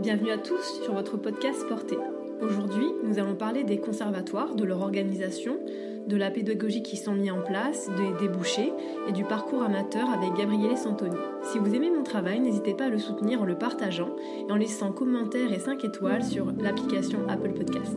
bienvenue à tous sur votre podcast Porté. Aujourd'hui, nous allons parler des conservatoires, de leur organisation, de la pédagogie qui sont mis en place, des débouchés et du parcours amateur avec Gabriele Santoni. Si vous aimez mon travail, n'hésitez pas à le soutenir en le partageant et en laissant commentaires et 5 étoiles sur l'application Apple Podcast.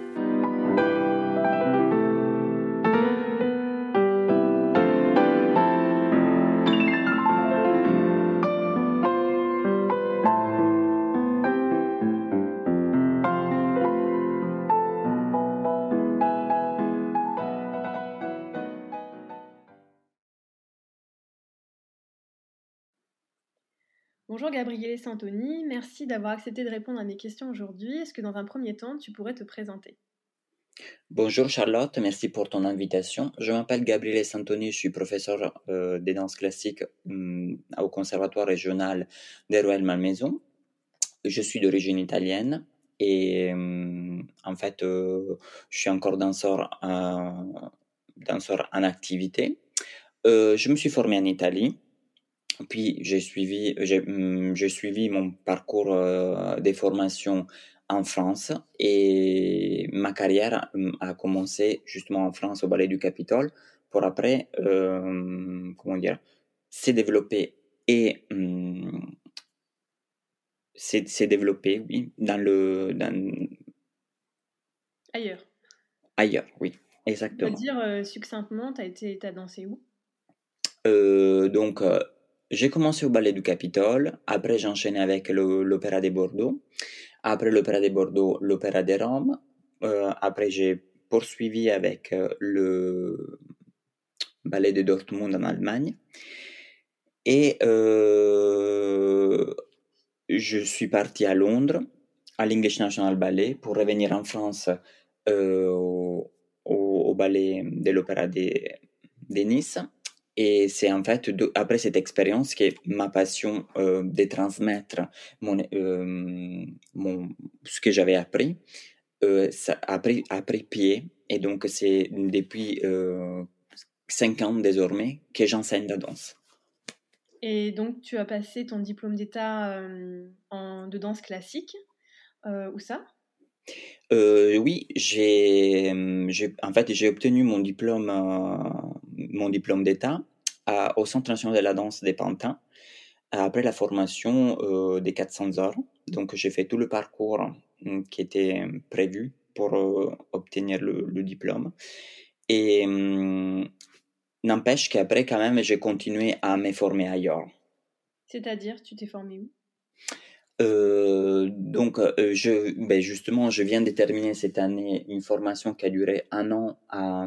Gabriele Santoni, merci d'avoir accepté de répondre à mes questions aujourd'hui. Est-ce que dans un premier temps, tu pourrais te présenter? Bonjour Charlotte, merci pour ton invitation. Je m'appelle Gabriele Santoni, je suis professeur euh, des danses classiques hum, au Conservatoire régional des Royal Malmaison. Je suis d'origine italienne et hum, en fait, euh, je suis encore danseur, danseur en activité. Euh, je me suis formé en Italie puis j'ai suivi, j'ai, mmh, suivi mon parcours euh, des formations en France et ma carrière mmh, a commencé justement en France au Ballet du Capitole pour après, euh, comment dire, s'est développé et mmh, s'est, développé, oui, dans le... Dans... Ailleurs. Ailleurs, oui, exactement. On dire euh, succinctement, tu as, as dansé où? Donc, j'ai commencé au ballet du Capitole, après j'ai enchaîné avec l'opéra de Bordeaux, après l'opéra de Bordeaux, l'opéra de Rome, euh, après j'ai poursuivi avec euh, le ballet de Dortmund en Allemagne, et euh, je suis parti à Londres, à l'English National Ballet, pour revenir en France au, ballet de l'opéra de, de Nice. Et c'est en fait après cette expérience que ma passion euh, de transmettre mon, euh, mon, ce que j'avais appris euh, ça a pris, a pris pied. Et donc c'est depuis euh, cinq ans désormais que j'enseigne la danse. Et donc tu as passé ton diplôme d'état en, de danse classique. où ça? Oui, j'ai, en fait, j'ai obtenu mon diplôme mon diplôme d'État au Centre national de la danse des Pantins après la formation euh, des 400 heures. Donc j'ai fait tout le parcours hum, qui était prévu pour euh, obtenir le, diplôme. Et hum, n'empêche qu'après quand même j'ai continué à me former ailleurs. C'est-à-dire, tu t'es formé où? Euh, donc, je, ben justement, je viens de terminer cette année une formation qui a duré un an à,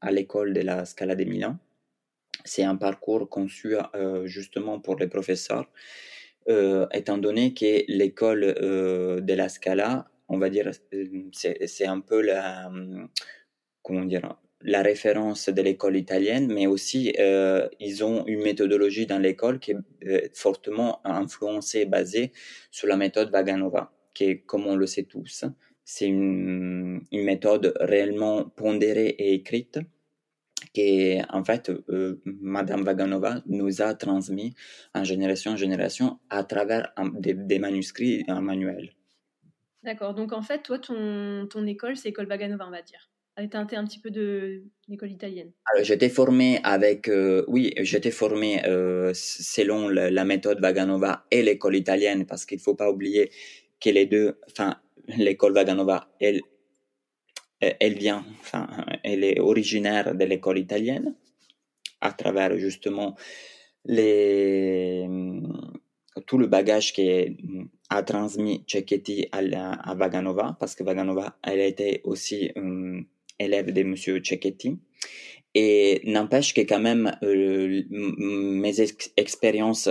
à l'école de la Scala de Milan. C'est un parcours conçu euh, justement pour les professeurs, euh, étant donné que l'école euh, de la Scala, on va dire, c'est un peu la, comment dire, la référence de l'école italienne, mais aussi ils ont une méthodologie dans l'école qui est fortement influencée, basée sur la méthode Vaganova, qui est, comme on le sait tous, c'est une, méthode réellement pondérée et écrite que en fait euh, Madame Vaganova nous a transmis en génération en génération à travers des, manuscrits et un manuel. D'accord. Donc en fait, toi, ton, ton école, c'est école Vaganova, on va dire. Elle était un petit peu de l'école italienne. Alors, j'étais formé avec, euh, oui, j'étais formé euh, selon la, méthode Vaganova et l'école italienne, parce qu'il ne faut pas oublier que les deux, enfin, l'école Vaganova, elle elle vient, enfin, elle est originaire de l'école italienne, à travers justement les, tout le bagage a transmis Cecchetti à, Vaganova, parce que Vaganova, elle était aussi euh, élève de Monsieur Cecchetti. Et n'empêche que quand même euh, mes expériences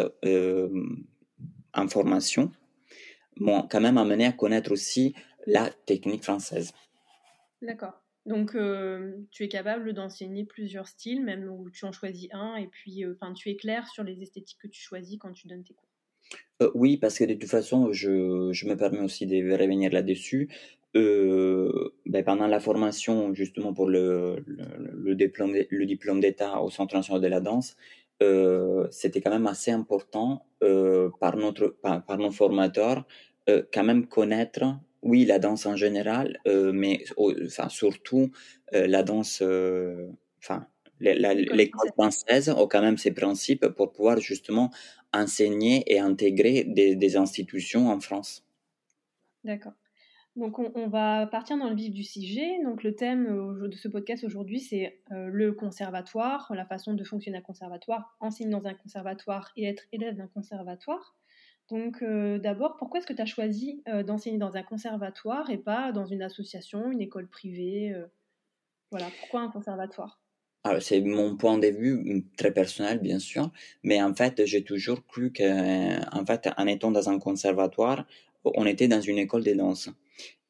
en formation m'ont quand même amené à connaître aussi la technique française. D'accord. Donc, euh, tu es capable d'enseigner plusieurs styles, même où tu en choisis un, et puis, enfin, tu es clair sur les esthétiques que tu choisis quand tu donnes tes cours. oui, parce que de toute façon, je, je me permets aussi de revenir là-dessus. Ben, pendant la formation, justement pour le, le, le diplôme, le diplôme d'État au Centre national de la danse, euh, c'était quand même assez important euh, par, notre, par, nos formateurs, euh, quand même connaître, oui, la danse en général, mais enfin, surtout la danse, enfin, l'école française a quand même ses principes pour pouvoir justement enseigner et intégrer des, des institutions en France. D'accord. Donc on, va partir dans le vif du sujet. Donc le thème euh, de ce podcast aujourd'hui, c'est euh, le conservatoire, la façon de fonctionner un conservatoire, enseigner dans un conservatoire et être élève d'un conservatoire. Donc euh, d'abord, pourquoi est-ce que tu as choisi d'enseigner dans un conservatoire et pas dans une association, une école privée Voilà, pourquoi un conservatoire? C'est mon point de vue très personnel, bien sûr, mais en fait, j'ai toujours cru qu'en fait, en étant dans un conservatoire, on était dans une école de danse.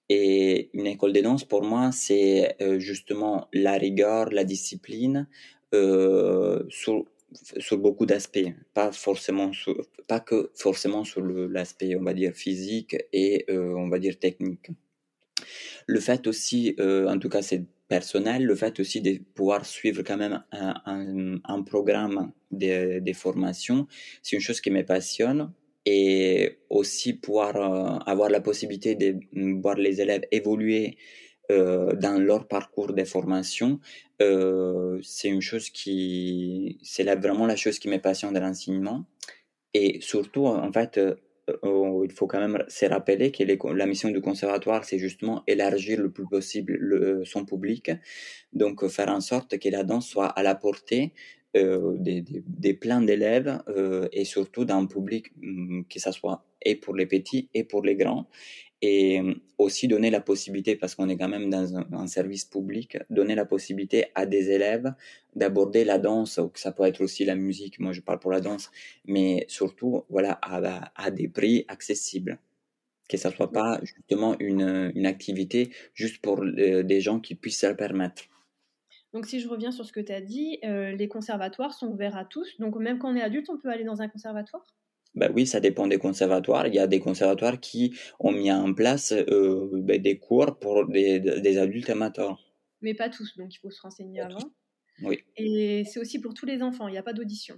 Et une école de danse, pour moi, c'est euh, justement la rigueur, la discipline, euh, sur, sur, beaucoup d'aspects, pas forcément, pas que forcément sur l'aspect, on va dire, physique et, euh, on va dire, technique. Le fait aussi, euh, en tout cas, c'est personnel, le fait aussi de pouvoir suivre quand même un, un, un programme de, de formation, c'est une chose qui me passionne et aussi pouvoir euh, avoir la possibilité de voir les élèves évoluer euh, dans leur parcours de formation, euh, c'est une chose qui, c'est vraiment la chose qui me passionne de l'enseignement. Et surtout, en fait, il faut quand même se rappeler que la mission du conservatoire, c'est justement élargir le plus possible le, son public, donc faire en sorte que la danse soit à la portée des, des, des, plans d'élèves euh, et surtout d'un public mm, que ça soit et pour les petits et pour les grands et mm, aussi donner la possibilité parce qu'on est quand même dans un, service public donner la possibilité à des élèves d'aborder la danse ou que ça peut être aussi la musique moi je parle pour la danse mais surtout voilà à, à des prix accessibles. Que ça soit pas justement une, une activité juste pour euh, des gens qui puissent se le permettre donc si je reviens sur ce que tu as dit, euh, les conservatoires sont ouverts à tous. Donc même quand on est adulte, on peut aller dans un conservatoire? Ben oui, ça dépend des conservatoires. Il y a des conservatoires qui ont mis en place euh, ben, des cours pour des, des, adultes amateurs. Mais pas tous, donc il faut se renseigner avant. Oui. Et c'est aussi pour tous les enfants, il n'y a pas d'audition.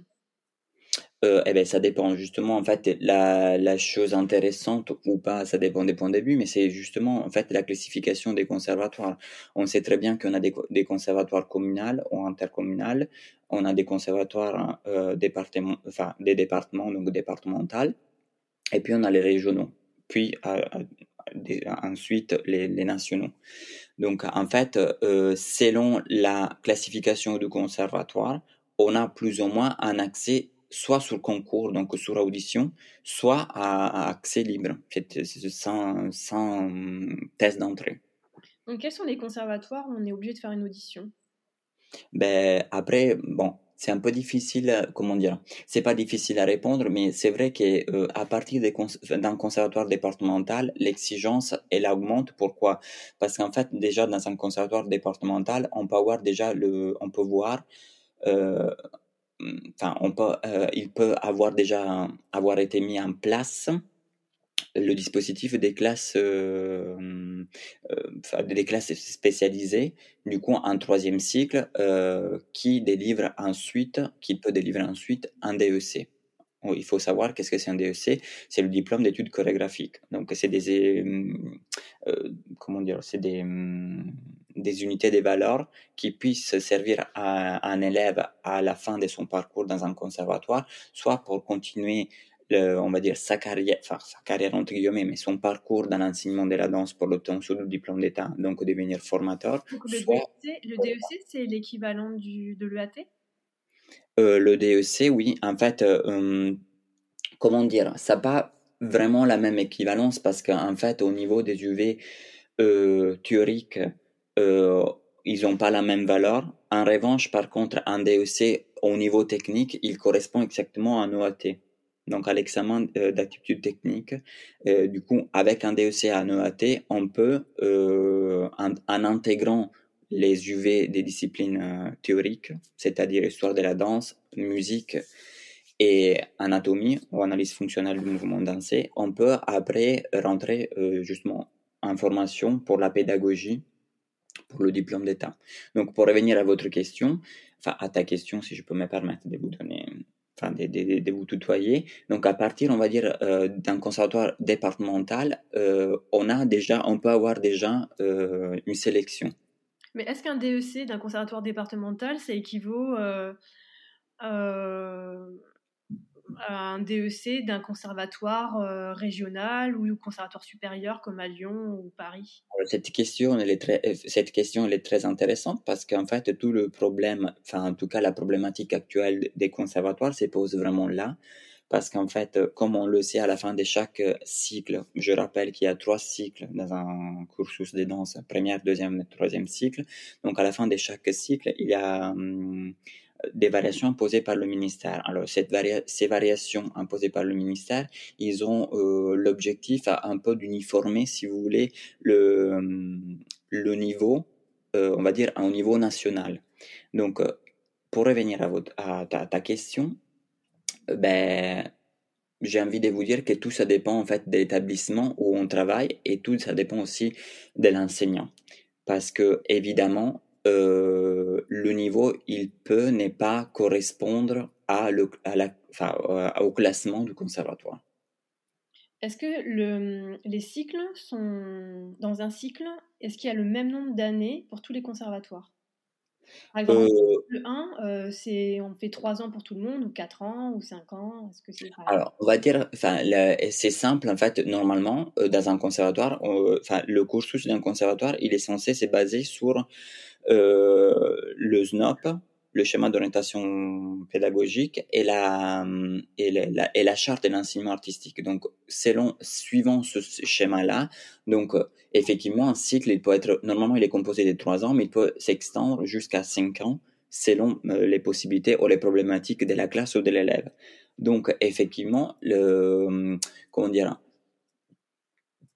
Euh, eh ben, ça dépend justement en fait la, la chose intéressante ou pas, ça dépend des points de vue, mais c'est justement en fait la classification des conservatoires. On sait très bien qu'on a des, conservatoires communaux ou intercommunaux, on a des conservatoires euh, département, enfin des départements donc départementaux, et puis on a les régionaux, puis ensuite les, les, nationaux. Donc en fait, euh, selon la classification du conservatoire, on a plus ou moins un accès soit sur concours, donc sur audition, soit à, accès libre, sans, sans test d'entrée. Donc, quels sont les conservatoires où on est obligé de faire une audition? Ben, Après, bon, c'est un peu difficile, comment dire, c'est pas difficile à répondre, mais c'est vrai que euh, à partir d'un conservatoire départemental, l'exigence elle augmente. Pourquoi? Parce qu'en fait, déjà dans un conservatoire départemental, on peut avoir déjà le, on peut voir euh, enfin, euh, il peut avoir déjà avoir été mis en place le dispositif des classes, euh, euh, des classes spécialisées, du coup en troisième cycle, qui délivre ensuite, qui peut délivrer ensuite un DEC. Il faut savoir qu'est-ce que c'est un DEC, c'est le diplôme d'études chorégraphiques. Donc c'est des, comment dire, c'est des des unités de valeurs qui puissent servir à, un élève à la fin de son parcours dans un conservatoire, soit pour continuer on va dire sa carrière, enfin sa carrière entre guillemets, mais son parcours dans l'enseignement de la danse pour l'obtenir le diplôme d'État, donc devenir formateur. le, DEC, le DEC, c'est l'équivalent de l'EAT euh, Le DEC, oui. En fait, euh, comment dire, ça n'a pas vraiment la même équivalence parce qu'en fait, au niveau des UV euh, théoriques, euh, ils n'ont pas la même valeur. En revanche, par contre, un DEC au niveau technique, il correspond exactement à un OAT. donc à l'examen d'aptitude technique. du coup, avec un DEC à un EAT, on peut, en, en, intégrant les UV des disciplines théoriques, c'est-à-dire histoire de la danse, musique et anatomie ou analyse fonctionnelle du mouvement dansé, on peut après rentrer justement en formation pour la pédagogie pour le diplôme d'État. Donc, pour revenir à votre question, enfin, à ta question, si je peux me permettre de vous donner, enfin, de, de, vous tutoyer. Donc, à partir, on va dire, euh, d'un conservatoire départemental, euh, on a déjà, on peut avoir déjà euh, une sélection. Mais est-ce qu'un DEC d'un conservatoire départemental, ça équivaut un DEC d'un conservatoire euh, régional ou conservatoire supérieur comme à Lyon ou Paris Cette question, elle est très, euh, cette question elle est très intéressante parce qu'en fait, tout le problème, enfin en tout cas la problématique actuelle des conservatoires se pose vraiment là. Parce qu'en fait, comme on le sait à la fin de chaque cycle, je rappelle qu'il y a trois cycles dans un cursus de danse, première, deuxième, troisième cycle. Donc à la fin de chaque cycle, il y a hum, des variations imposées par le ministère. Alors, ces variations imposées par le ministère, ils ont euh, l'objectif un peu d'uniformer, si vous voulez, le, hum, le niveau, euh, on va dire, un niveau national. Donc, euh, pour revenir à, votre, à ta, ta question, ben, j'ai envie de vous dire que tout ça dépend en fait de l'établissement où on travaille et tout ça dépend aussi de l'enseignant. Parce que, évidemment, euh, le niveau, il peut ne pas correspondre à le, à la, enfin, euh, au classement du conservatoire. Est-ce que le, les cycles sont dans un cycle Est-ce qu'il y a le même nombre d'années pour tous les conservatoires? Par exemple, euh, le 1, c'est on fait 3 ans pour tout le monde, ou 4 ans, ou 5 ans Est-ce que c'est Alors, on va dire, enfin, c'est simple en fait. Normalement, dans un conservatoire, enfin, le cursus d'un conservatoire, il est censé se baser sur le SNOP, le schéma d'orientation pédagogique et la, et la, et la charte de l'enseignement artistique. Donc, selon, suivant ce schéma-là, donc, effectivement, un cycle, il peut être, normalement, il est composé de trois ans, mais il peut s'extendre jusqu'à cinq ans selon euh, les possibilités ou les problématiques de la classe ou de l'élève. Donc, effectivement, le, comment dire,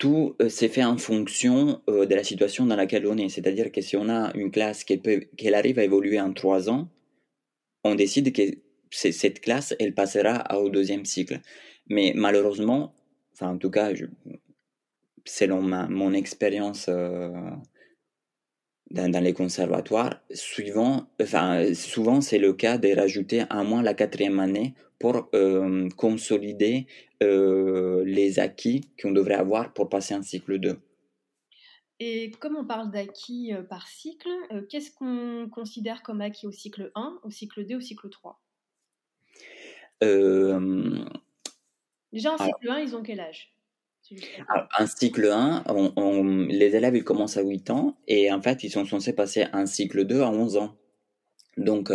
tout euh, s'est fait en fonction euh, de la situation dans laquelle on est. C'est-à-dire que si on a une classe qui arrive à évoluer en trois ans, on décide que cette classe, elle passera au deuxième cycle. Mais malheureusement, enfin en tout cas, selon mon expérience euh, dans, les conservatoires, suivant, enfin, souvent c'est le cas de rajouter à moins la quatrième année pour euh, consolider euh, les acquis qu'on devrait avoir pour passer un cycle 2. Et comme on parle d'acquis euh, par cycle, qu'est-ce qu'on considère comme acquis au cycle 1, au cycle 2, au cycle 3 Déjà, en cycle 1, ils ont quel âge? Un cycle 1, les élèves ils commencent à 8 ans et en fait ils sont censés passer un cycle 2 à 11 ans. Donc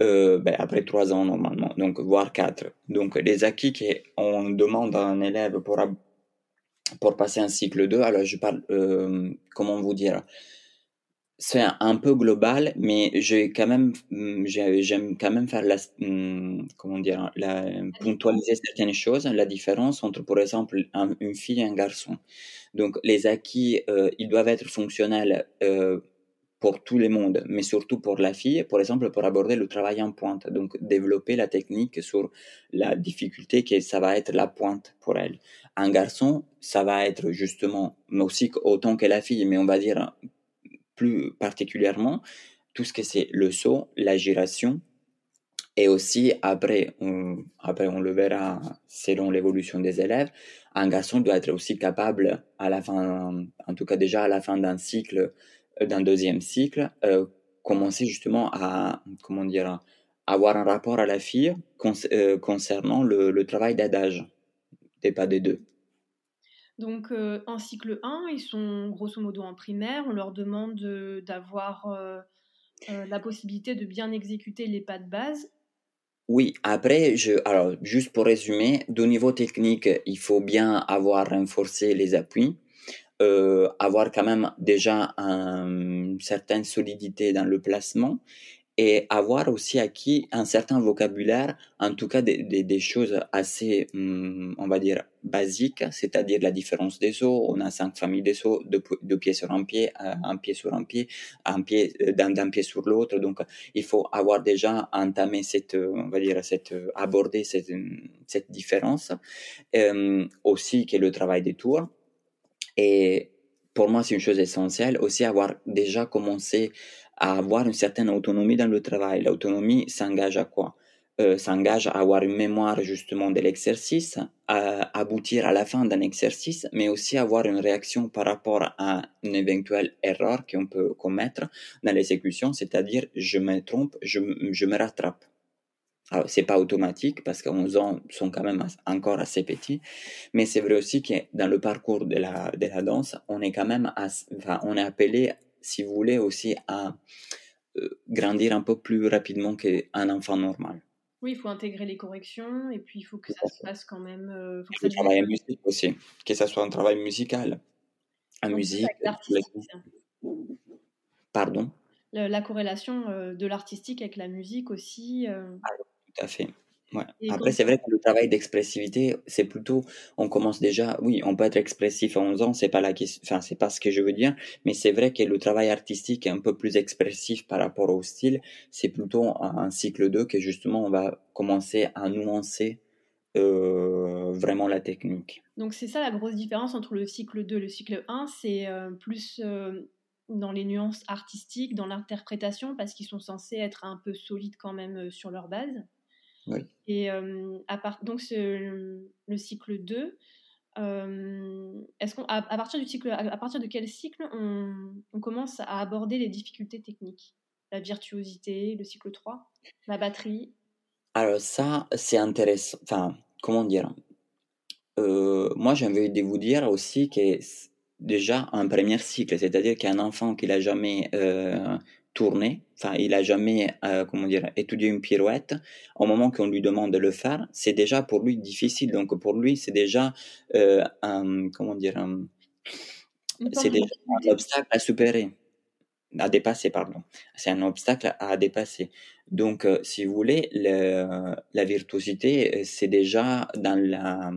euh, ben, après trois ans normalement, donc voire quatre. Donc les acquis qu'on demande à un élève pour, pour passer un cycle 2, alors je parle, euh, comment vous dire, c'est un peu global, mais j'ai quand même, j'aime quand même faire la, hmm, comment dire, la, puntualiser certaines choses, la différence entre, par exemple, une fille et un garçon. Donc, les acquis, euh, ils doivent être fonctionnels euh, pour tout le monde, mais surtout pour la fille, par exemple, pour aborder le travail en pointe. Donc, développer la technique sur la difficulté que ça va être la pointe pour elle. Un garçon, ça va être justement, mais aussi autant que la fille, mais on va dire plus particulièrement, tout ce que c'est le saut, la giration, et aussi après on, après on le verra selon l'évolution des élèves, un garçon doit être aussi capable à la fin, en tout cas déjà à la fin d'un cycle, d'un deuxième cycle, euh, commencer justement à, comment dire, avoir un rapport à la fille euh, concernant le, le travail d'adage, des pas des deux. Donc euh, en cycle 1, ils sont grosso modo en primaire, on leur demande d'avoir la possibilité de bien exécuter les pas de base. Oui, après, alors juste pour résumer, de niveau technique, il faut bien avoir renforcé les appuis euh, avoir quand même déjà une certaine solidité dans le placement et avoir aussi acquis un certain vocabulaire, en tout cas des, des, des choses assez, hum, on va dire, basiques, c'est-à-dire la différence des os. On a cinq familles des os, deux, deux pieds sur un pied, euh, un pied sur un pied, un pied euh, d'un pied sur l'autre. Donc, il faut avoir déjà entamé cette, on va dire, cette, aborder cette, cette différence. Euh, aussi, qui est le travail des tours. Et pour moi, c'est une chose essentielle aussi avoir déjà commencé à avoir une certaine autonomie dans le travail. L'autonomie s'engage à quoi? Euh, S'engage à avoir une mémoire justement de l'exercice, à aboutir à la fin d'un exercice, mais aussi avoir une réaction par rapport à une éventuelle erreur qu'on peut commettre dans l'exécution, c'est-à-dire je me trompe, je, je me rattrape. Alors, c'est pas automatique parce qu'à ans, sont quand même encore assez petits, mais c'est vrai aussi que dans le parcours de la, de la danse, on est quand même, enfin, on est appelé si vous voulez, aussi à euh, grandir un peu plus rapidement qu'un enfant normal. Oui, il faut intégrer les corrections et puis il faut que ça se passe quand même. Euh, faut que ça travail en musique aussi, que ça soit un travail musical. En musique. Pardon? La, corrélation euh, de l'artistique avec la musique aussi. Ah, tout à fait. Après, c'est vrai que le travail d'expressivité, c'est plutôt, on commence déjà, oui, on peut être expressif à 11 ans, c'est pas la enfin, c'est pas ce que je veux dire, mais c'est vrai que le travail artistique est un peu plus expressif par rapport au style. C'est plutôt un cycle 2 que justement, on va commencer à nuancer euh, vraiment la technique. Donc, c'est ça la grosse différence entre le cycle 2 et le cycle 1, c'est euh, plus euh, dans les nuances artistiques, dans l'interprétation, parce qu'ils sont censés être un peu solides quand même sur leur base. Et à part, donc le cycle 2, est-ce qu'on, à, partir du cycle, à, partir de quel cycle on, commence à aborder les difficultés techniques? La virtuosité, le cycle 3, la batterie? Alors ça, c'est intéressant. Enfin, comment dire? Moi, j'ai envie de vous dire aussi que déjà un premier cycle, c'est-à-dire qu'un enfant qui n'a jamais tourner, enfin, il a jamais, euh, comment dire, étudié une pirouette. Au moment qu'on lui demande de le faire, c'est déjà pour lui difficile. Donc, pour lui, c'est déjà euh, un, comment dire, c'est déjà un obstacle à supérer, à dépasser, pardon. C'est un obstacle à dépasser. Donc, euh, si vous voulez, le, la virtuosité, c'est déjà dans la,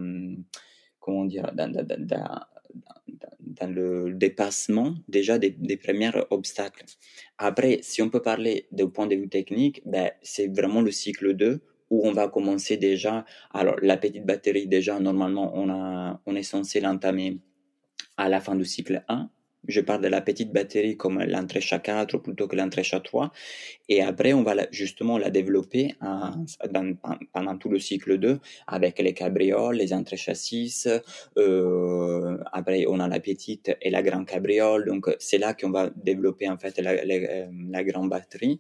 comment dire, dans, dans, dans le dépassement déjà des, premiers obstacles. Après, si on peut parler du point de vue technique, ben, c'est vraiment le cycle 2 où on va commencer déjà. Alors, la petite batterie, déjà, normalement, on, a, on est censé l'entamer à la fin du cycle 1 je parle de la petite batterie comme l'entrée 4 plutôt que l'entrée 3. Et après, on va justement la développer pendant tout le cycle 2 avec les cabrioles, les entrées chassis. Euh, après, on a la petite et la grande cabriole. Donc, c'est là qu'on va développer en fait la, la grande batterie.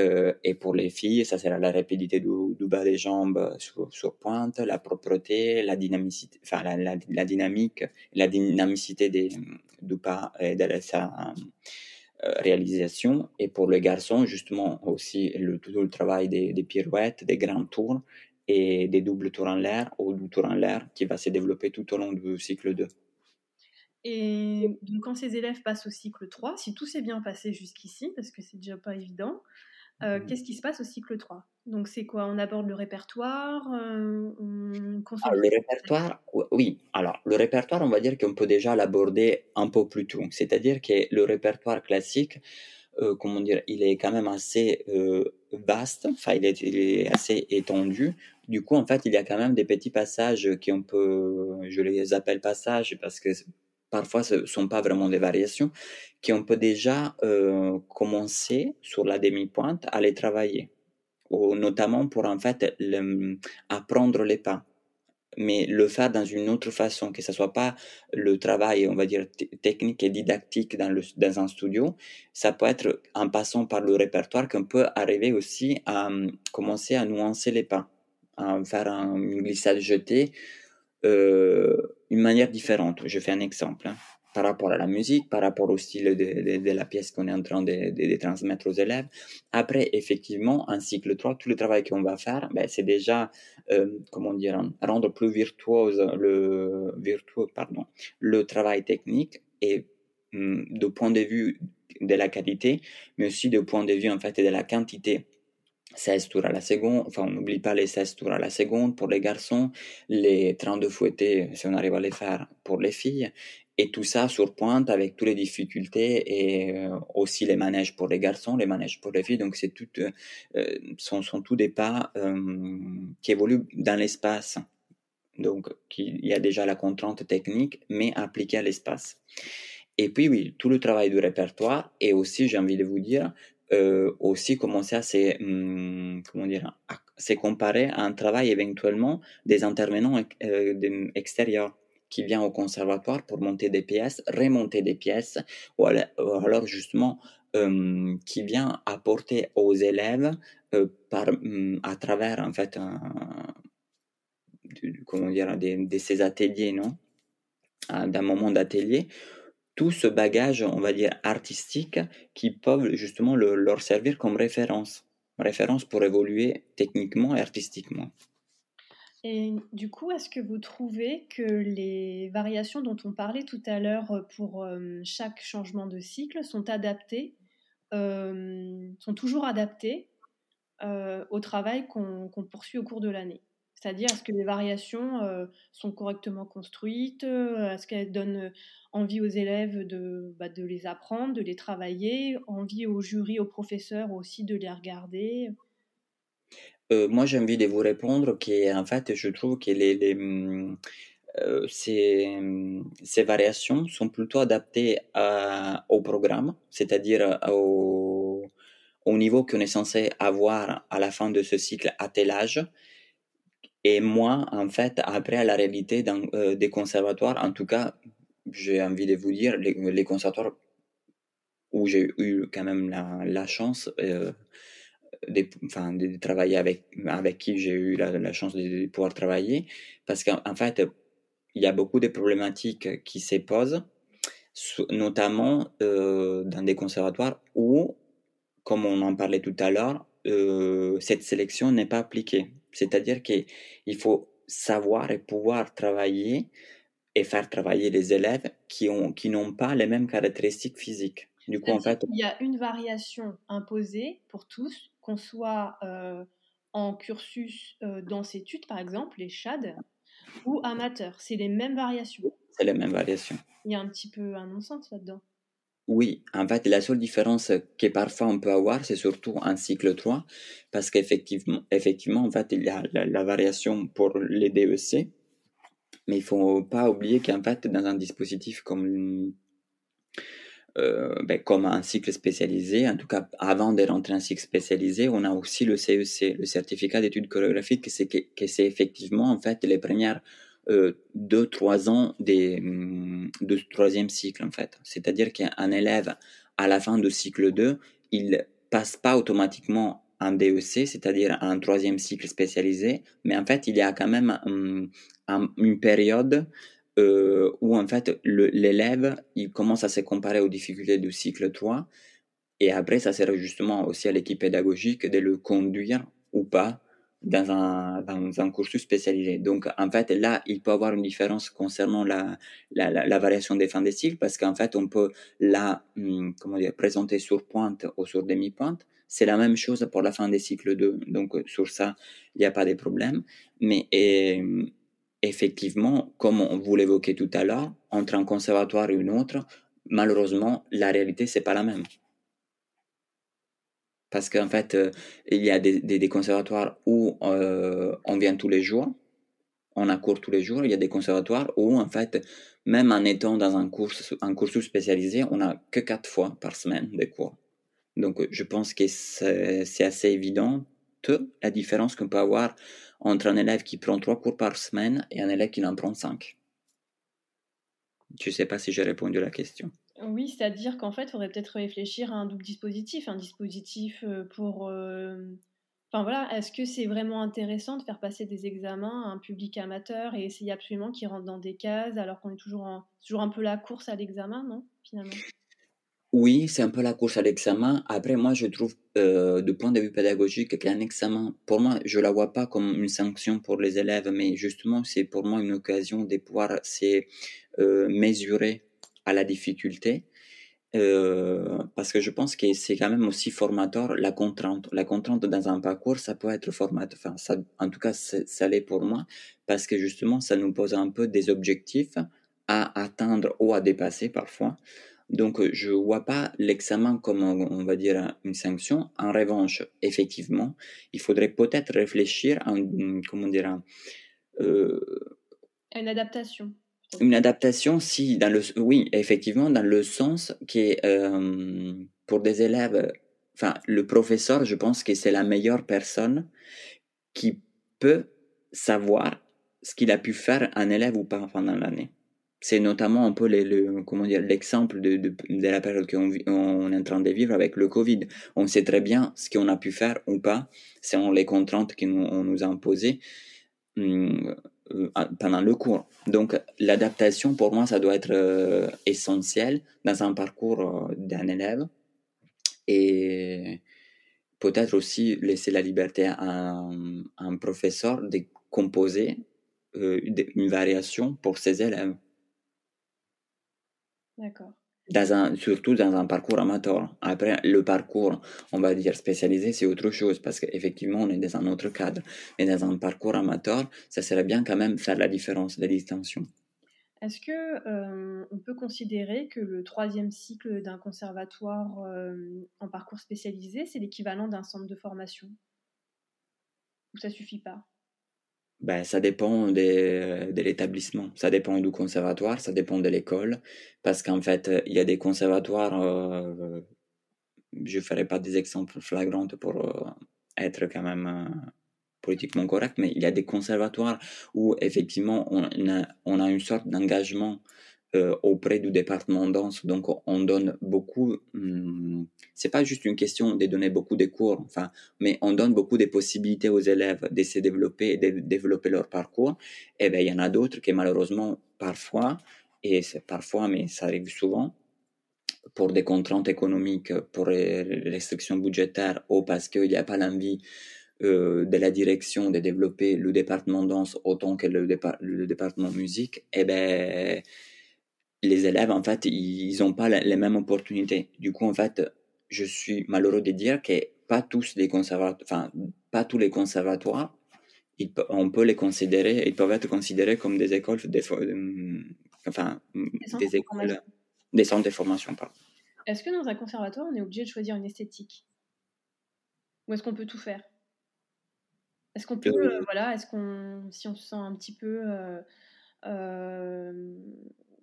Euh, et pour les filles, ça sera la rapidité du, bas des jambes sur, sur, pointe, la propreté, la dynamicité, enfin la, dynamique, la dynamicité des, du pas et de sa euh, réalisation. Et pour les garçons, justement aussi le, tout le travail des, des pirouettes, des grands tours et des doubles tours en l'air ou du tour en l'air qui va se développer tout au long du cycle 2. Et donc, quand ces élèves passent au cycle 3, si tout s'est bien passé jusqu'ici, parce que c'est déjà pas évident, euh, mmh. Qu'est-ce qui se passe au cycle 3 Donc, c'est quoi? On aborde le répertoire euh, Le répertoire, oui. Alors, le répertoire, on va dire qu'on peut déjà l'aborder un peu plus tôt. C'est-à-dire que le répertoire classique, euh, comment dire, il est quand même assez vaste, enfin, il est, il est, assez étendu. Du coup, en fait, il y a quand même des petits passages qui on peut, je les appelle passages parce que parfois ce ne sont pas vraiment des variations, qu'on peut déjà euh, commencer sur la demi-pointe à les travailler, ou notamment pour en fait apprendre les pas, mais le faire dans une autre façon, que ce soit pas le travail, on va dire, technique et didactique dans, un studio, ça peut être en passant par le répertoire qu'on peut arriver aussi à commencer à nuancer les pas, à faire un, glissade jetée euh, une manière différente. Je fais un exemple. Hein, par rapport à la musique, par rapport au style de, la pièce qu'on est en train de, transmettre aux élèves. Après, effectivement, en cycle 3, tout le travail qu'on va faire, ben, c'est déjà, euh, comment dire, rendre plus virtuose le, pardon, le travail technique et hum, de point de vue de la qualité, mais aussi du point de vue en fait de la quantité 16 tours à la seconde, enfin on n'oublie pas les 16 tours à la seconde pour les garçons, les 32 fouettés si on arrive à les faire pour les filles, et tout ça sur pointe avec toutes les difficultés et euh, aussi les manèges pour les garçons, les manèges pour les filles, donc c'est tout, euh, euh, sont, sont tous des pas qui évoluent dans l'espace. Donc il y a déjà la contrainte technique, mais appliquée à l'espace. Et puis oui, tout le travail du répertoire et aussi, j'ai envie de vous dire, euh, aussi commencer à se, hum, comment dire, à se comparer à un travail éventuellement des intervenants euh, extérieurs qui viennent au conservatoire pour monter des pièces, remonter des pièces, ou alors, justement hum, qui vient apporter aux élèves euh, par, hum, à travers en fait comment dire, de, ces ateliers, non? D'un moment d'atelier, tout ce bagage, on va dire, artistique qui peuvent justement leur servir comme référence, référence pour évoluer techniquement et artistiquement. Et du coup, est-ce que vous trouvez que les variations dont on parlait tout à l'heure euh, pour euh, chaque changement de cycle sont adaptées, euh, sont toujours adaptées au travail qu'on poursuit au cours de l'année? C'est-à-dire, est-ce que les variations sont correctement construites Est-ce qu'elles donnent envie aux élèves de, bah, de les apprendre, de les travailler Envie aux jurys, aux professeurs aussi de les regarder? Moi, j'ai envie de vous répondre qu'en fait, je trouve que les, ces, mmh, ces, variations sont plutôt adaptées au programme, c'est-à-dire au, au niveau qu'on est censé avoir à la fin de ce cycle à tel âge et moi, en fait, après la réalité dans, euh, des conservatoires, en tout cas, j'ai envie de vous dire, les, conservatoires où j'ai eu quand même la, chance euh, de, de travailler avec, avec qui j'ai eu la, chance de pouvoir travailler, parce qu'en fait, il y a beaucoup de problématiques qui se posent, notamment euh, dans des conservatoires où, comme on en parlait tout à l'heure, cette sélection n'est pas appliquée. C'est-à-dire qu'il faut savoir et pouvoir travailler et faire travailler les élèves qui ont qui n'ont pas les mêmes caractéristiques physiques. Du coup, en fait, il y a une variation imposée pour tous, qu'on soit euh, en cursus euh, études, par exemple, les CHAD, ou amateur. C'est les mêmes variations. C'est les mêmes variations. Il y a un petit peu un non-sens là-dedans. Oui, en fait, la seule différence que parfois on peut avoir, c'est surtout en cycle 3, parce qu'effectivement, effectivement, en fait, il y a la, variation pour les DEC, mais il faut pas oublier qu'en fait, dans un dispositif comme, euh, ben, comme un cycle spécialisé, en tout cas, avant de rentrer en cycle spécialisé, on a aussi le CEC, le certificat d'études chorégraphiques, que c'est, effectivement, en fait, les premières deux, trois ans des, mm, de troisième cycle, en fait. C'est-à-dire qu'un élève, à la fin du cycle 2, il passe pas automatiquement en DEC, c'est-à-dire un troisième cycle spécialisé, mais en fait, il y a quand même mm, une période euh, où, en fait, l'élève, il commence à se comparer aux difficultés du cycle 3, et après, ça sert justement aussi à l'équipe pédagogique de le conduire ou pas dans un, dans un cursus spécialisé. Donc, en fait, là, il peut y avoir une différence concernant la, la, variation des fins de cycle parce qu'en fait, on peut la hum, comment dire, présenter sur pointe ou sur demi-pointe. C'est la même chose pour la fin des cycles 2. Donc, sur ça, il n'y a pas de problème. Mais effectivement, comme on vous l'évoquait tout à l'heure, entre un conservatoire et une autre, malheureusement, la réalité, c'est pas la même parce qu'en fait, euh, il y a des, conservatoires où euh, on vient tous les jours, on a cours tous les jours. Il y a des conservatoires où, en fait, même en étant dans un, cours, un cursus spécialisé, on n'a que quatre fois par semaine des cours. Donc, je pense que c'est assez évident la différence qu'on peut avoir entre un élève qui prend trois cours par semaine et un élève qui en prend cinq. Je ne sais pas si j'ai répondu à la question. Oui, c'est-à-dire qu'en fait, il faudrait peut-être réfléchir à un double dispositif, un dispositif euh, pour... Euh, enfin voilà, est-ce que c'est vraiment intéressant de faire passer des examens à un public amateur et essayer absolument qu'il rentre dans des cases alors qu'on est toujours, toujours un peu la course à l'examen, non Finalement? Oui, c'est un peu la course à l'examen. Après, moi, je trouve, euh, du point de vue pédagogique, qu'un examen, pour moi, je la vois pas comme une sanction pour les élèves, mais justement, c'est pour moi une occasion de pouvoir mesurer à la difficulté. euh, parce que je pense que c'est quand même aussi formateur la contrainte. La contrainte dans un parcours, ça peut être formateur. Enfin, en tout cas, ça l'est pour moi parce que justement, ça nous pose un peu des objectifs à atteindre ou à dépasser parfois. Donc, je vois pas l'examen comme, on va dire, une sanction. En revanche, effectivement, il faudrait peut-être réfléchir à, comment dire, euh, une adaptation. Une adaptation, si, dans le, oui, effectivement, dans le sens qui euh, pour des élèves, enfin, le professeur, je pense que c'est la meilleure personne qui peut savoir ce qu'il a pu faire un élève ou pas pendant l'année. C'est notamment un peu le, comment dire, l'exemple de, de, la période qu'on on est en train de vivre avec le Covid. On sait très bien ce qu'on a pu faire ou pas selon les contraintes qu'on nous a imposées. Hum, euh, pendant le cours. Donc, l'adaptation, pour moi, ça doit être euh, essentiel dans un parcours euh, d'un élève. Et peut-être aussi laisser la liberté à un, professeur de composer une variation pour ses élèves. D'accord dans un, surtout dans un parcours amateur. Après, le parcours, on va dire spécialisé, c'est autre chose parce qu'effectivement, on est dans un autre cadre. Mais dans un parcours amateur, ça serait bien quand même faire la différence, la distinction. Est-ce que euh, on peut considérer que le troisième cycle d'un conservatoire euh, en parcours spécialisé, c'est l'équivalent d'un centre de formation? Ou ça suffit pas? Ben, ça dépend de, de l'établissement, ça dépend du conservatoire, ça dépend de l'école, parce qu'en fait, il y a des conservatoires, euh, je ne ferai pas des exemples flagrants pour euh, être quand même euh, politiquement correct, mais il y a des conservatoires où effectivement on a, on a une sorte d'engagement euh, auprès du département danse. Donc, on donne beaucoup. Hum, c'est pas juste une question de donner beaucoup de cours, enfin, mais on donne beaucoup de possibilités aux élèves de se développer et de développer leur parcours. Et bien, il y en a d'autres qui malheureusement parfois, et c'est parfois, mais ça arrive souvent, pour des contraintes économiques, pour les restrictions budgétaires ou parce qu'il n'y a pas l'envie euh, de la direction de développer le département danse autant que le, département musique, et ben les élèves, en fait, ils n'ont pas les mêmes opportunités. Du coup, en fait, je suis malheureux de dire que pas tous les conservatoires, enfin, pas tous les conservatoires, on peut les considérer, ils peuvent être considérés comme des écoles, des, euh, enfin, des, écoles, des centres de formation, Est-ce que dans un conservatoire, on est obligé de choisir une esthétique? Ou est-ce qu'on peut tout faire? Est-ce qu'on peut, euh, voilà, est-ce qu'on, si on se sent un petit peu euh,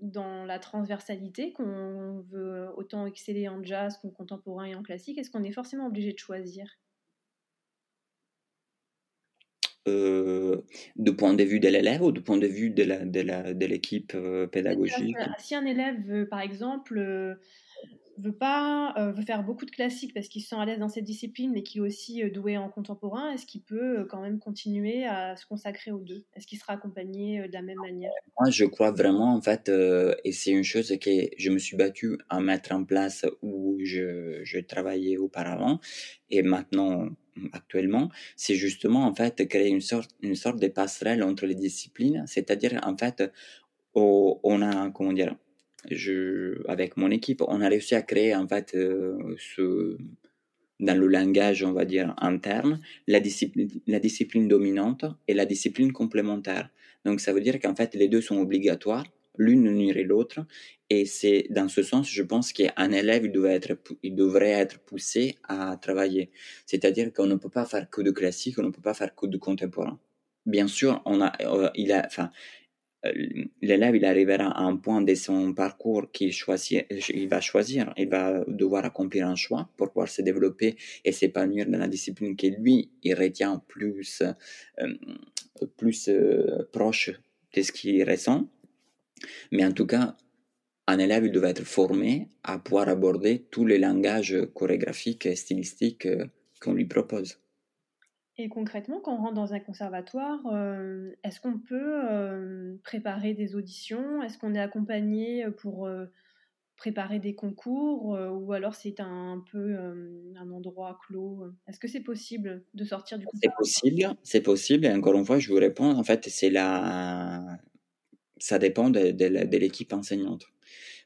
dans la transversalité, qu'on veut autant exceller en jazz qu'en contemporain et en classique, est-ce qu'on est forcément obligé de choisir? Euh, du point de vue de l'élève ou du point de vue de l'équipe euh, pédagogique? Si un élève veut, par exemple, euh, veut pas euh, veut faire beaucoup de classiques parce qu'il se sent à l'aise dans cette discipline, mais qui est aussi euh, doué en contemporain, est-ce qu'il peut euh, quand même continuer à se consacrer aux deux? Est-ce qu'il sera accompagné de la même manière? Moi, je crois vraiment, en fait, et c'est une chose que je me suis battu à mettre en place où je, je travaillais auparavant et maintenant actuellement, c'est justement en fait créer une sorte, une sorte de passerelle entre les disciplines, c'est-à-dire en fait, on a, comment dire, je, avec mon équipe, on a réussi à créer en fait euh, ce, dans le langage, on va dire, interne, la discipline, la discipline dominante et la discipline complémentaire. Donc ça veut dire qu'en fait les deux sont obligatoires, l'une nuirait l'autre, et c'est dans ce sens, je pense qu'un élève il devrait, être, il devrait être poussé à travailler. C'est-à-dire qu'on ne peut pas faire que de classique, on ne peut pas faire que de contemporain. Bien sûr, on a, euh, il a, enfin, euh, l'élève il arrivera à un point de son parcours qu'il il va choisir, il va devoir accomplir un choix pour pouvoir se développer et s'épanouir dans la discipline que lui il retient plus euh, plus proche de ce qu'il ressent. Mais en tout cas, un élève il doit être formé à pouvoir aborder tous les langages chorégraphiques et stylistiques qu'on lui propose. Et concrètement, quand on rentre dans un conservatoire, euh, est-ce qu'on peut euh, préparer des auditions? Est-ce qu'on est accompagné pour euh, préparer des concours? Ou alors c'est un, peu un endroit clos? Est-ce que c'est possible de sortir du conservatoire? C'est possible, c'est possible. Et encore une fois, je vous réponds, en fait, c'est la... ça dépend de, l'équipe enseignante.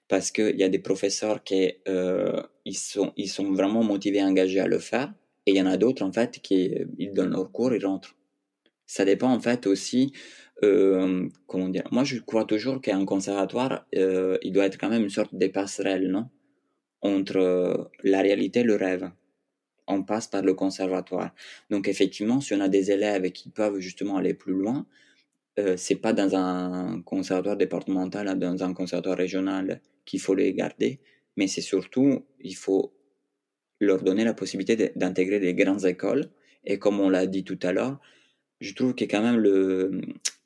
parce qu'il y a des professeurs qui euh, ils sont, ils sont vraiment motivés, engagés à le faire, et il y en a d'autres, en fait, qui ils donnent leur cours, ils rentrent. Ça dépend, en fait, aussi, euh, comment dire, moi je crois toujours qu'un conservatoire, euh, il doit être quand même une sorte de passerelle, non? Entre la réalité et le rêve. On passe par le conservatoire. Donc effectivement, si on a des élèves qui peuvent justement aller plus loin, euh, c'est pas dans un conservatoire départemental, dans un conservatoire régional qu'il faut les garder, mais c'est surtout, il faut leur donner la possibilité d'intégrer des grandes écoles. Et comme on l'a dit tout à l'heure, je trouve que quand même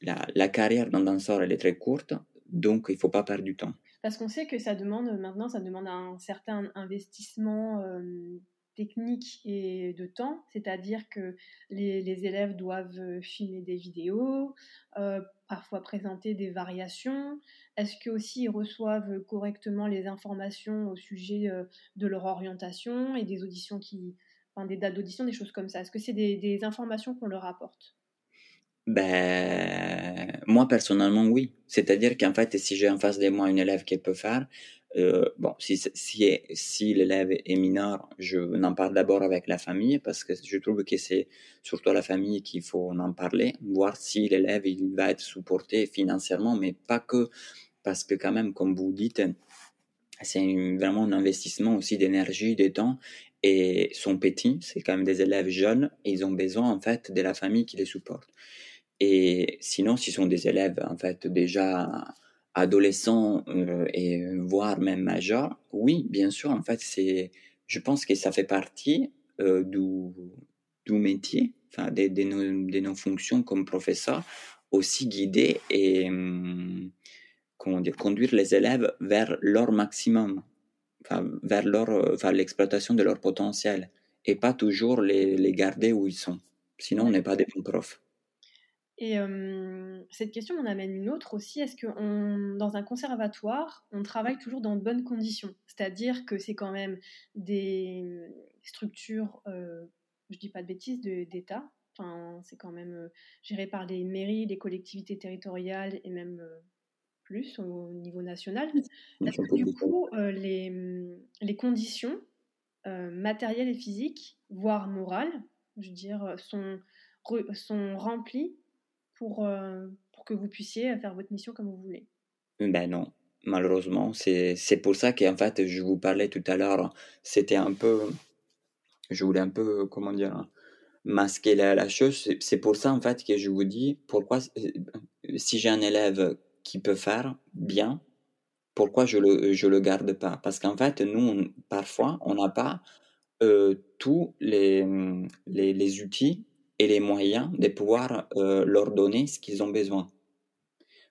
la, carrière d'un danseur, elle est très courte, donc il ne faut pas perdre du temps. Parce qu'on sait que ça demande, maintenant, ça demande un certain investissement euh, technique et de temps, c'est-à-dire que les, élèves doivent euh, filmer des vidéos, euh, parfois présenter des variations. Est-ce que aussi ils reçoivent correctement les informations au sujet euh, de leur orientation et des auditions qui, enfin des dates d'audition, des choses comme ça? Est-ce que c'est des, informations qu'on leur apporte? Ben, moi personnellement, oui. C'est-à-dire qu'en fait, si j'ai en face de moi une élève qui peut faire, euh, bon, si, si, l'élève est mineur, je n'en parle d'abord avec la famille parce que je trouve que c'est surtout la famille qu'il faut en parler, voir si l'élève il va être supporté financièrement, mais pas que parce que quand même, comme vous dites, c'est vraiment un investissement aussi d'énergie, de temps et sont petits, c'est quand même des élèves jeunes ils ont besoin en fait de la famille qui les supporte. Et sinon, s'ils sont des élèves en fait déjà adolescents euh, et voire même majeurs, oui, bien sûr, en fait, c'est, je pense que ça fait partie euh, du, du métier, enfin, de, de, nos, de, nos, fonctions comme professeur, aussi guider et hum, comment dire, conduire les élèves vers leur maximum, enfin, vers leur, vers l'exploitation de leur potentiel, et pas toujours les, les garder où ils sont. Sinon, on n'est pas des bons profs. Et cette question m'en amène une autre aussi. Est-ce que dans un conservatoire, on travaille toujours dans de bonnes conditions? C'est-à-dire que c'est quand même des structures, euh, je dis pas de bêtises, d'État. Enfin, c'est quand même géré par les mairies, les collectivités territoriales et même plus au niveau national. Est-ce que du coup, les, les, conditions matérielles et physiques, voire morales, je veux dire, sont, sont remplies pour, euh, pour que vous puissiez faire votre mission comme vous voulez Ben non, malheureusement. C'est pour ça qu'en fait, je vous parlais tout à l'heure, c'était un peu, je voulais un peu, comment dire, masquer la, la chose. C'est pour ça, en fait, que je vous dis, pourquoi, euh, si j'ai un élève qui peut faire bien, pourquoi je le, je le garde pas? Parce qu'en fait, nous, parfois, on n'a pas euh, tous les, les, les, outils et les moyens de pouvoir euh, leur donner ce qu'ils ont besoin.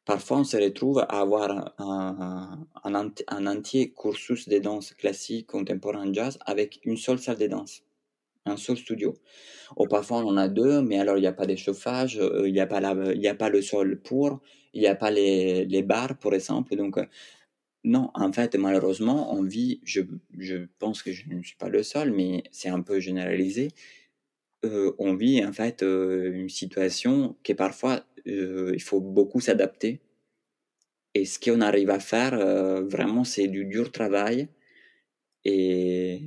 Parfois, on se retrouve à avoir un, un, entier cursus de danse classique, contemporain, jazz, avec une seule salle de danse, un seul studio. Ou parfois, on en a deux, mais alors il n'y a pas de chauffage, euh, il n'y a, pas le sol pour, il n'y a pas les, les bars, par exemple. Donc, euh, non, en fait, malheureusement, on vit, je pense que je ne suis pas le seul, mais c'est un peu généralisé, euh, on vit en fait euh, une situation qui parfois euh, il faut beaucoup s'adapter. Et ce qu'on arrive à faire, vraiment, c'est du dur travail. Et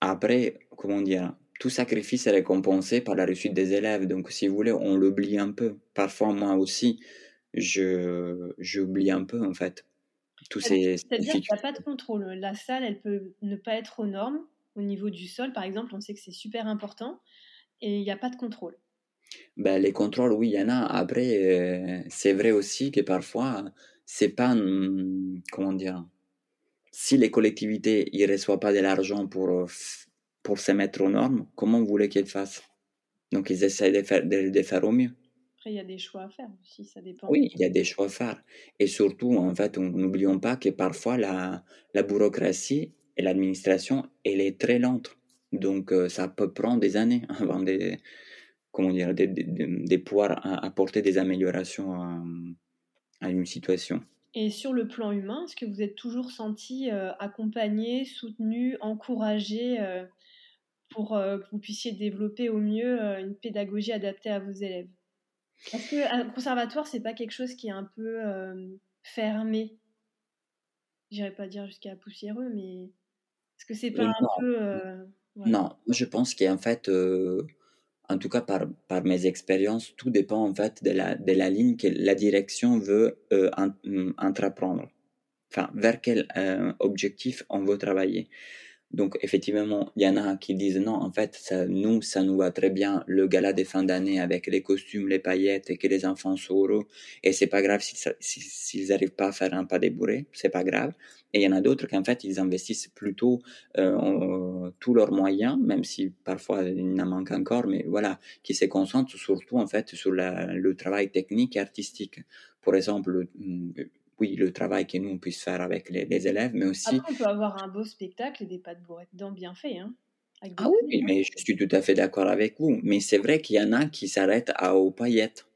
après, comment dire, tout sacrifice est récompensé par la réussite des élèves. Donc, si vous voulez, on l'oublie un peu. Parfois, moi aussi, je j'oublie un peu en fait. Tous ces C'est-à-dire qu'il n'y a pas de contrôle. La salle, elle peut ne pas être aux normes. Au niveau du sol, par exemple, on sait que c'est super important et il n'y a pas de contrôle. Ben, les contrôles, oui, il y en a. Après, euh, c'est vrai aussi que parfois, c'est pas, hum, comment dire, si les collectivités ne reçoivent pas de l'argent pour, euh, pour se mettre aux normes, comment vous voulez qu'ils fassent? Donc, ils de faire, de, faire au mieux. Après, il y a des choix à faire aussi, ça dépend. Oui, il y a des choix à faire. Et surtout, en fait, n'oublions pas que parfois, la, la bureaucratie et l'administration, elle est très lente. Donc, euh, ça peut prendre des années avant de, comment dire, de, de, pouvoir apporter des améliorations à, une situation. Et sur le plan humain, est-ce que vous êtes toujours senti euh, accompagné, soutenu, encouragé euh, pour que vous puissiez développer au mieux une pédagogie adaptée à vos élèves? Est-ce qu'un conservatoire, c'est pas quelque chose qui est un peu fermé? J'irais pas dire jusqu'à poussiéreux, mais est-ce que c'est pas un peu. Non, je pense qu'en fait, en tout cas par, par mes expériences, tout dépend en fait de la, de la ligne que la direction veut entreprendre. Enfin, vers quel objectif on veut travailler. Donc effectivement, il y en a qui disent non, en fait, nous, ça nous va très bien le gala des fins d'année avec les costumes, les paillettes et que les enfants sont heureux. Et c'est pas grave s'ils n'arrivent pas à faire un pas débourré, c'est pas grave. Et il y en a d'autres qu'en fait, ils investissent plutôt euh, tous leurs moyens, même si parfois il en manque encore, mais voilà, qui se concentrent surtout en fait sur le travail technique et artistique. Par exemple, oui, le travail que nous on puisse faire avec les, élèves, mais aussi. Après, on peut avoir un beau spectacle et des pâtes bourrettes dedans bien fait. Hein, ah oui, mais je suis tout à fait d'accord avec vous. Mais c'est vrai qu'il y en a qui s'arrêtent aux paillettes.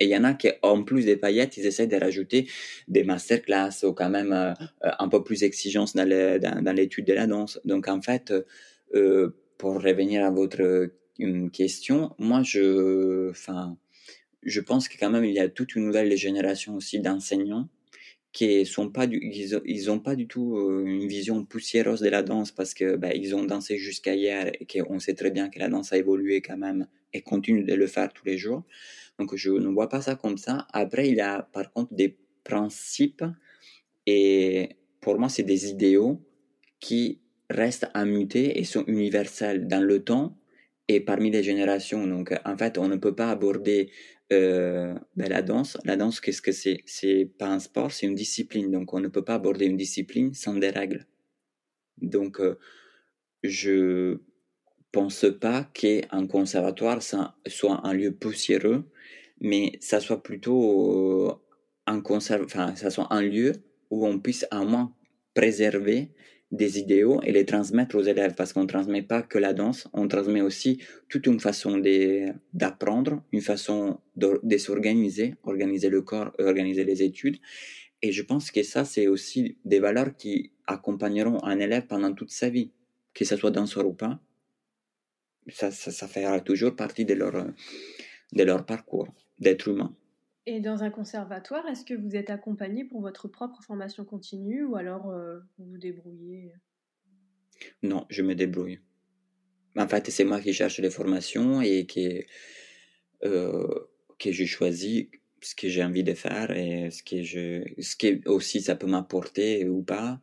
Et il y en a qui, en plus des paillettes, ils essaient de rajouter des masterclass ou quand même euh, euh, un peu plus d'exigence dans l'étude de la danse. Donc en fait, euh, pour revenir à votre question, moi je, enfin, je pense que quand même il y a toute une nouvelle génération aussi d'enseignants qui sont pas du, ils, ont pas du tout euh, une vision poussiéreuse de la danse parce que bah, ils ont dansé jusqu'à hier et qu'on sait très bien que la danse a évolué quand même et continue de le faire tous les jours. Donc je ne vois pas ça comme ça. Après il y a par contre des principes et pour moi c'est des idéaux qui restent à muter et sont universels dans le temps et parmi les générations. Donc en fait on ne peut pas aborder euh, ben, la danse, la danse, qu'est-ce que c'est? C'est pas un sport, c'est une discipline. Donc, on ne peut pas aborder une discipline sans des règles. Donc, euh, je pense pas qu'un conservatoire soit un lieu poussiéreux, mais ça soit plutôt euh, un conserv... ça soit un lieu où on puisse à moins préserver des idéaux et les transmettre aux élèves parce qu'on ne transmet pas que la danse, on transmet aussi toute une façon d'apprendre, une façon de, s'organiser, organiser le corps, organiser les études. Et je pense que ça, c'est aussi des valeurs qui accompagneront un élève pendant toute sa vie, que ce soit danseur ou pas. Ça, ça, ça fera toujours partie de leur, de leur parcours d'être humain. Et dans un conservatoire, est-ce que vous êtes accompagné pour votre propre formation continue ou alors euh, vous vous débrouillez? Non, je me débrouille. En fait, c'est moi qui cherche les formations et qui, euh, que je choisis ce que j'ai envie de faire et ce que, je, ce que aussi ça peut m'apporter ou pas.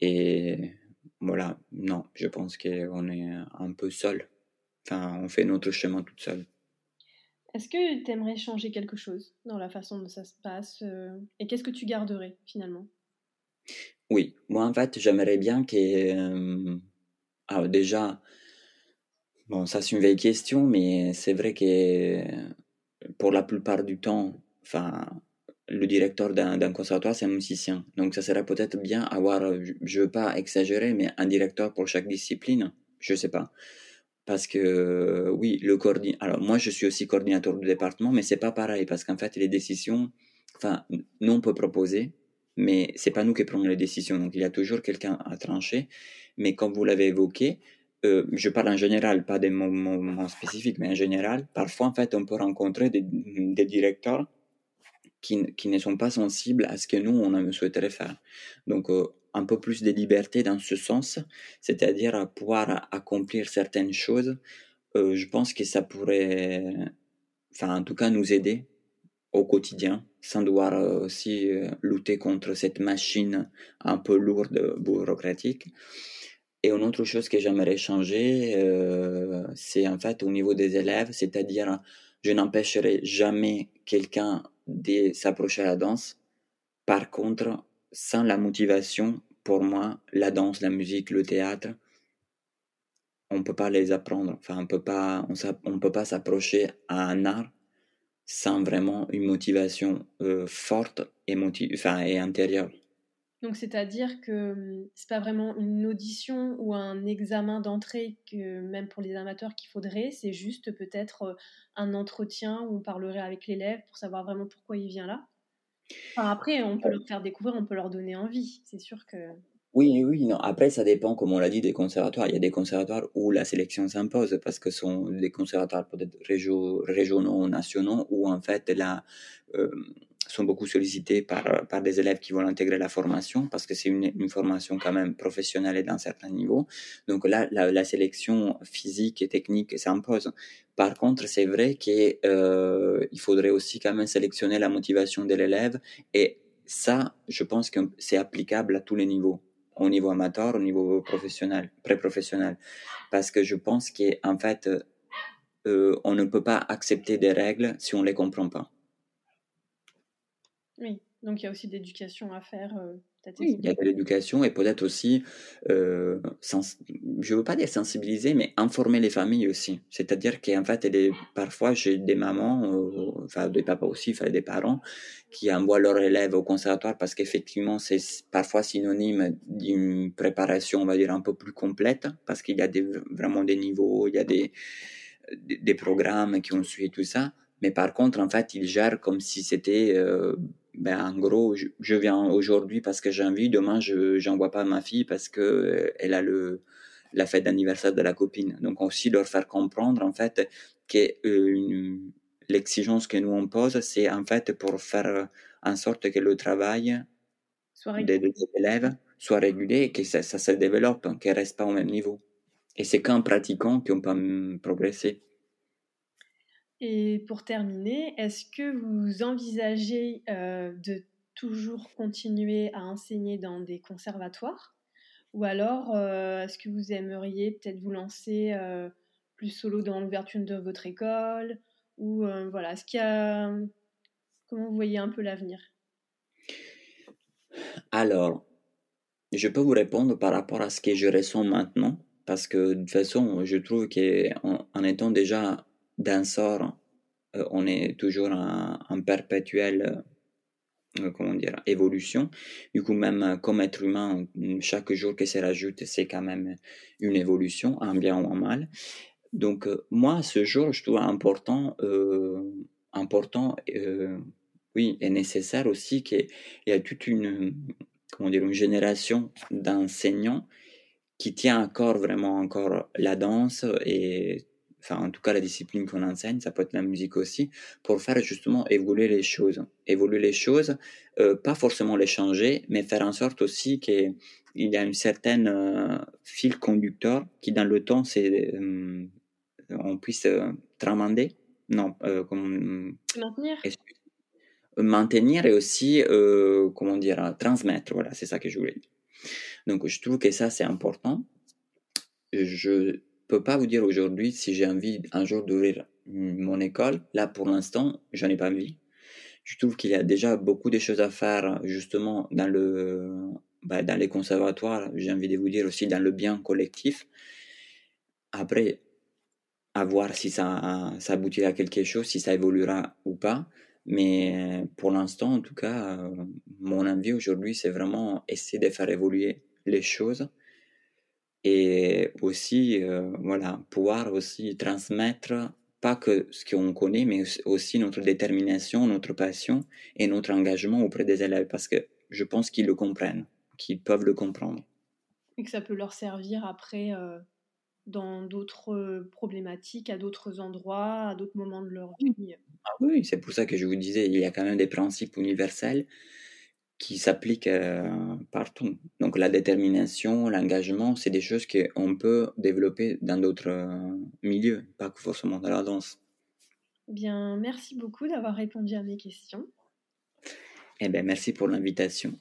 Et voilà, non, je pense qu'on est un peu seul. Enfin, on fait notre chemin tout seul. Est-ce que tu aimerais changer quelque chose dans la façon dont ça se passe euh, Et qu'est-ce que tu garderais finalement? Oui, moi en fait j'aimerais bien que... Euh, alors déjà, bon ça c'est une vieille question, mais c'est vrai que pour la plupart du temps, enfin, le directeur d'un conservatoire c'est un musicien. Donc ça serait peut-être bien avoir, je ne veux pas exagérer, mais un directeur pour chaque discipline, je sais pas parce que oui, le coordinateur. Alors moi, je suis aussi coordinateur du département, mais c'est pas pareil parce qu'en fait, les décisions, enfin, nous on peut proposer, mais c'est pas nous qui prenons les décisions. Donc il y a toujours quelqu'un à trancher. Mais comme vous l'avez évoqué, euh, je parle en général, pas des moments spécifiques, mais en général, parfois en fait, on peut rencontrer des, directeurs qui, qui, ne sont pas sensibles à ce que nous on souhaiterait faire. Donc euh, un peu plus de liberté dans ce sens, c'est-à-dire pouvoir accomplir certaines choses, euh, je pense que ça pourrait, enfin en tout cas nous aider au quotidien, sans devoir euh, aussi euh, lutter contre cette machine un peu lourde, bureaucratique. Et une autre chose que j'aimerais changer, c'est en fait au niveau des élèves, c'est-à-dire je n'empêcherai jamais quelqu'un de s'approcher à la danse. Par contre, sans la motivation, pour moi, la danse, la musique, le théâtre, on ne peut pas les apprendre. Enfin, on peut pas, on, peut pas s'approcher à un art sans vraiment une motivation euh, forte et, et intérieure. Donc, c'est-à-dire que hum, c'est pas vraiment une audition ou un examen d'entrée que même pour les amateurs qu'il faudrait, c'est juste peut-être euh, un entretien où on parlerait avec l'élève pour savoir vraiment pourquoi il vient là après, on peut leur faire découvrir, on peut leur donner envie. C'est sûr que. Oui, oui, non. Après, ça dépend, comme on l'a dit, des conservatoires. Il y a des conservatoires où la sélection s'impose parce que ce sont des conservatoires peut-être régionaux, nationaux, où en fait, la, euh, sont beaucoup sollicités par, par des élèves qui veulent intégrer la formation parce que c'est une, formation quand même professionnelle et d'un certain niveau. Donc là, la, la sélection physique et technique s'impose. Par contre, c'est vrai qu'il euh, faudrait aussi quand même sélectionner la motivation de l'élève et ça, je pense que c'est applicable à tous les niveaux, au niveau amateur, au niveau professionnel, pré-professionnel, parce que je pense qu'en fait, euh, on ne peut pas accepter des règles si on ne les comprend pas. Oui, donc il y a aussi d'éducation à faire. Euh, oui, il y a de l'éducation et peut-être aussi, euh, sens... je ne veux pas dire sensibiliser, mais informer les familles aussi. C'est-à-dire qu'en fait, parfois, j'ai des mamans, euh, enfin des papas aussi, enfin des parents, qui envoient leurs élèves au conservatoire parce qu'effectivement, c'est parfois synonyme d'une préparation, on va dire, un peu plus complète, parce qu'il y a des, vraiment des niveaux, il y a des, des programmes qui ont suivi tout ça. Mais par contre, en fait, ils gèrent comme si c'était... Euh, ben, en gros, je, viens aujourd'hui parce que j'ai envie, demain, je n'envoie pas ma fille parce que euh, elle a le, la fête d'anniversaire de la copine. Donc, aussi leur faire comprendre, en fait, que euh, l'exigence que nous on pose, c'est en fait pour faire en sorte que le travail des, des, élèves soit régulé et que ça, ça se développe, qu'elle ne reste pas au même niveau. Et c'est qu'en pratiquant qu'on peut progresser. Et pour terminer, est-ce que vous envisagez euh, de toujours continuer à enseigner dans des conservatoires? Ou alors, euh, est-ce que vous aimeriez peut-être vous lancer euh, plus solo dans l'ouverture de votre école? Ou voilà, est-ce qu'il y a... Comment vous voyez un peu l'avenir? Alors, je peux vous répondre par rapport à ce que je ressens maintenant, parce que de toute façon, je trouve qu'en en étant déjà d'un sort, euh, on est toujours en, perpétuelle euh, comment dire, évolution. Du coup, même comme être humain, chaque jour qui se rajoute, c'est quand même une évolution, en bien ou en mal. Donc, euh, moi, ce jour, je trouve important, important oui, et nécessaire aussi qu'il y a toute une, comment dire, une génération d'enseignants qui tient encore vraiment encore la danse et enfin en tout cas la discipline qu'on enseigne, ça peut être la musique aussi, pour faire justement évoluer les choses. Évoluer les choses, euh, pas forcément les changer, mais faire en sorte aussi qu'il y a une certaine euh, fil conducteur qui dans le temps, c'est, euh, on puisse tramander, non, comme, maintenir. Maintenir et aussi, comment dire, transmettre, voilà, c'est ça que je voulais dire. Donc je trouve que ça c'est important. Je peux pas vous dire aujourd'hui si j'ai envie un jour d'ouvrir mon école. Là, pour l'instant, j'en ai pas envie. Je trouve qu'il y a déjà beaucoup de choses à faire, justement, dans le, bah, dans les conservatoires. J'ai envie de vous dire aussi dans le bien collectif. Après, à voir si ça, ça aboutira à quelque chose, si ça évoluera ou pas. Mais pour l'instant, en tout cas, mon envie aujourd'hui, c'est vraiment essayer de faire évoluer les choses et aussi euh, voilà pouvoir aussi transmettre pas que ce qu'on connaît mais aussi notre détermination notre passion et notre engagement auprès des élèves parce que je pense qu'ils le comprennent qu'ils peuvent le comprendre. Et que ça peut leur servir après euh, dans d'autres problématiques à d'autres endroits à d'autres moments de leur vie. Ah oui c'est pour ça que je vous disais il y a quand même des principes universels qui s'applique euh, partout. Donc la détermination, l'engagement, c'est des choses qu'on peut développer dans d'autres euh, milieux, pas forcément dans la danse. Bien, merci beaucoup d'avoir répondu à mes questions. Eh bien, merci pour l'invitation.